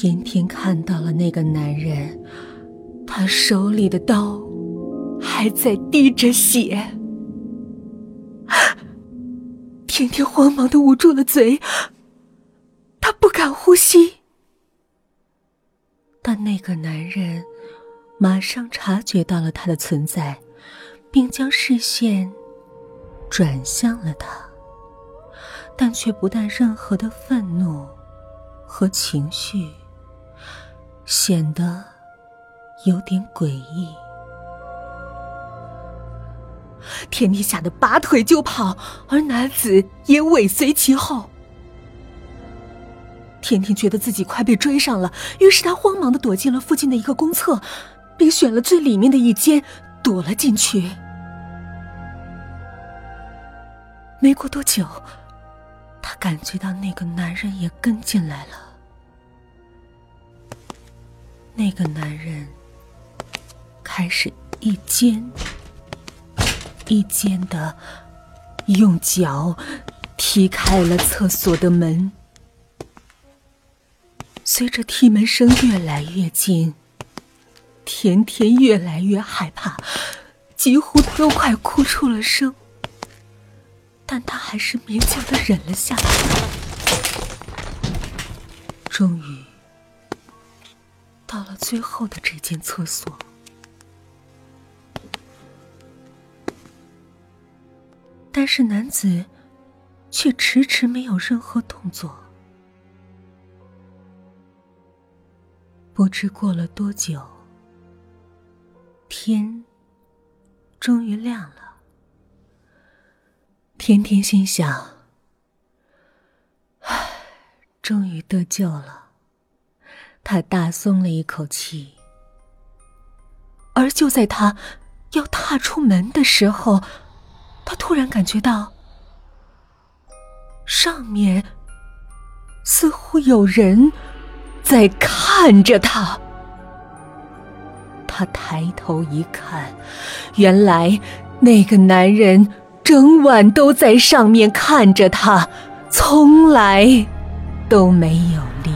天天看到了那个男人，他手里的刀还在滴着血。天天慌忙的捂住了嘴，她不敢呼吸。但那个男人马上察觉到了他的存在，并将视线转向了他，但却不带任何的愤怒和情绪，显得有点诡异。甜甜吓得拔腿就跑，而男子也尾随其后。甜甜觉得自己快被追上了，于是她慌忙的躲进了附近的一个公厕，并选了最里面的一间躲了进去。没过多久，他感觉到那个男人也跟进来了。那个男人开始一间。一间的用脚踢开了厕所的门，随着踢门声越来越近，甜甜越来越害怕，几乎都快哭出了声。但他还是勉强的忍了下来。终于到了最后的这间厕所。但是男子却迟迟没有任何动作。不知过了多久，天终于亮了。天天心想：“唉，终于得救了。”他大松了一口气。而就在他要踏出门的时候，他突然感觉到，上面似乎有人在看着他。他抬头一看，原来那个男人整晚都在上面看着他，从来都没有离